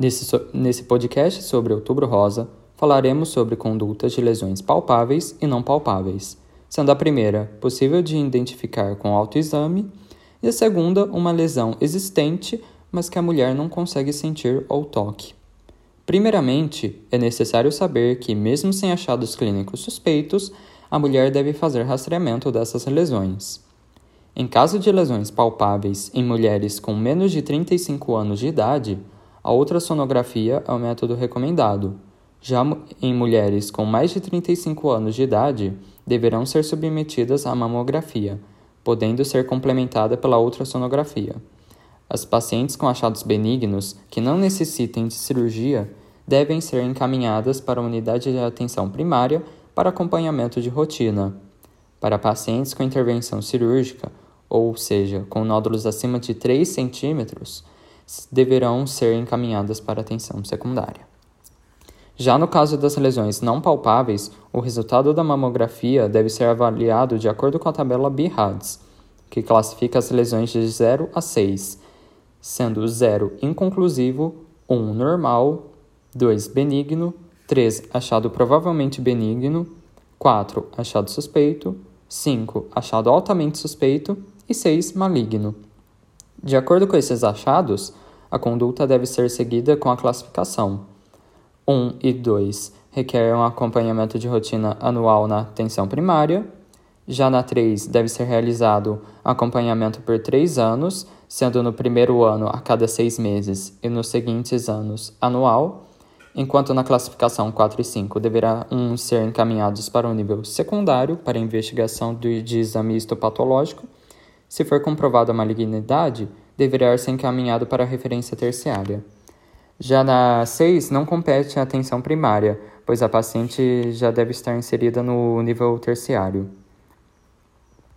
Nesse, nesse podcast sobre Outubro Rosa, falaremos sobre condutas de lesões palpáveis e não palpáveis, sendo a primeira possível de identificar com autoexame e a segunda uma lesão existente, mas que a mulher não consegue sentir ou toque. Primeiramente, é necessário saber que, mesmo sem achados clínicos suspeitos, a mulher deve fazer rastreamento dessas lesões. Em caso de lesões palpáveis em mulheres com menos de 35 anos de idade, a ultrassonografia é o método recomendado. Já em mulheres com mais de 35 anos de idade, deverão ser submetidas à mamografia, podendo ser complementada pela ultrassonografia. As pacientes com achados benignos que não necessitem de cirurgia devem ser encaminhadas para a unidade de atenção primária para acompanhamento de rotina. Para pacientes com intervenção cirúrgica, ou seja, com nódulos acima de 3 centímetros, deverão ser encaminhadas para atenção secundária. Já no caso das lesões não palpáveis, o resultado da mamografia deve ser avaliado de acordo com a tabela BIRADS, que classifica as lesões de 0 a 6, sendo 0 inconclusivo, 1 normal, 2 benigno, 3 achado provavelmente benigno, 4 achado suspeito, 5 achado altamente suspeito e 6 maligno. De acordo com esses achados, a conduta deve ser seguida com a classificação. 1 e 2 requerem um acompanhamento de rotina anual na atenção primária. Já na 3, deve ser realizado acompanhamento por 3 anos, sendo no primeiro ano a cada 6 meses e nos seguintes anos anual, enquanto na classificação 4 e 5 deverão ser encaminhados para o nível secundário para investigação de, de exame histopatológico. Se for comprovada a malignidade, deverá ser encaminhado para a referência terciária. Já na 6, não compete a atenção primária, pois a paciente já deve estar inserida no nível terciário.